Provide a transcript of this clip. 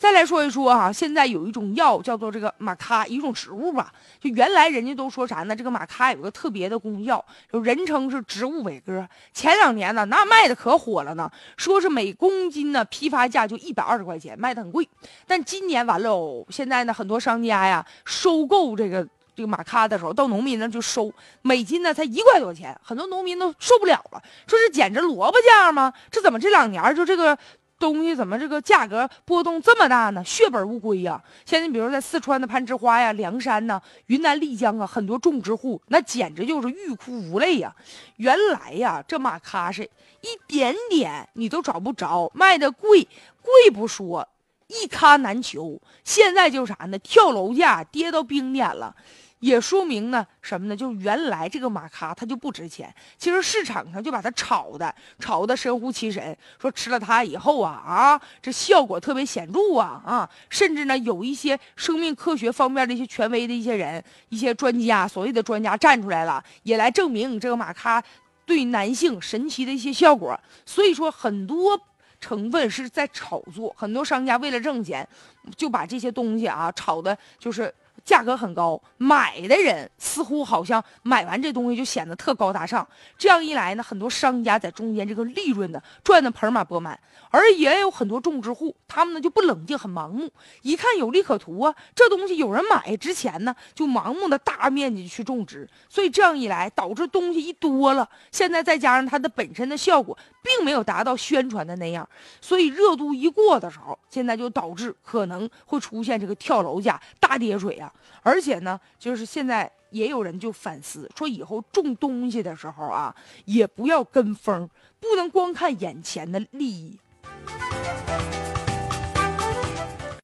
再来说一说啊，现在有一种药叫做这个玛咖，一种植物吧。就原来人家都说啥呢？这个玛咖有个特别的功效，就人称是植物伟哥。前两年呢，那卖的可火了呢，说是每公斤呢批发价就一百二十块钱，卖的很贵。但今年完喽，现在呢很多商家呀收购这个这个玛咖的时候，到农民那就收，每斤呢才一块多钱，很多农民都受不了了，说是捡着萝卜价吗？这怎么这两年就这个？东西怎么这个价格波动这么大呢？血本无归呀！现在比如在四川的攀枝花呀、凉山呐、云南丽江啊，很多种植户那简直就是欲哭无泪呀。原来呀，这玛咖是一点点你都找不着，卖的贵贵不说，一咖难求。现在就是啥呢？跳楼价跌到冰点了。也说明呢什么呢？就是原来这个玛咖它就不值钱，其实市场上就把它炒的炒的神乎其神，说吃了它以后啊啊，这效果特别显著啊啊，甚至呢有一些生命科学方面的一些权威的一些人、一些专家，所谓的专家站出来了，也来证明这个玛咖对男性神奇的一些效果。所以说很多成分是在炒作，很多商家为了挣钱，就把这些东西啊炒的，就是。价格很高，买的人似乎好像买完这东西就显得特高大上。这样一来呢，很多商家在中间这个利润呢赚的盆满钵满，而也有很多种植户，他们呢就不冷静，很盲目，一看有利可图啊，这东西有人买值钱呢，就盲目的大面积去种植。所以这样一来，导致东西一多了，现在再加上它的本身的效果，并没有达到宣传的那样，所以热度一过的时候，现在就导致可能会出现这个跳楼价、大跌水啊。而且呢，就是现在也有人就反思说，以后种东西的时候啊，也不要跟风，不能光看眼前的利益。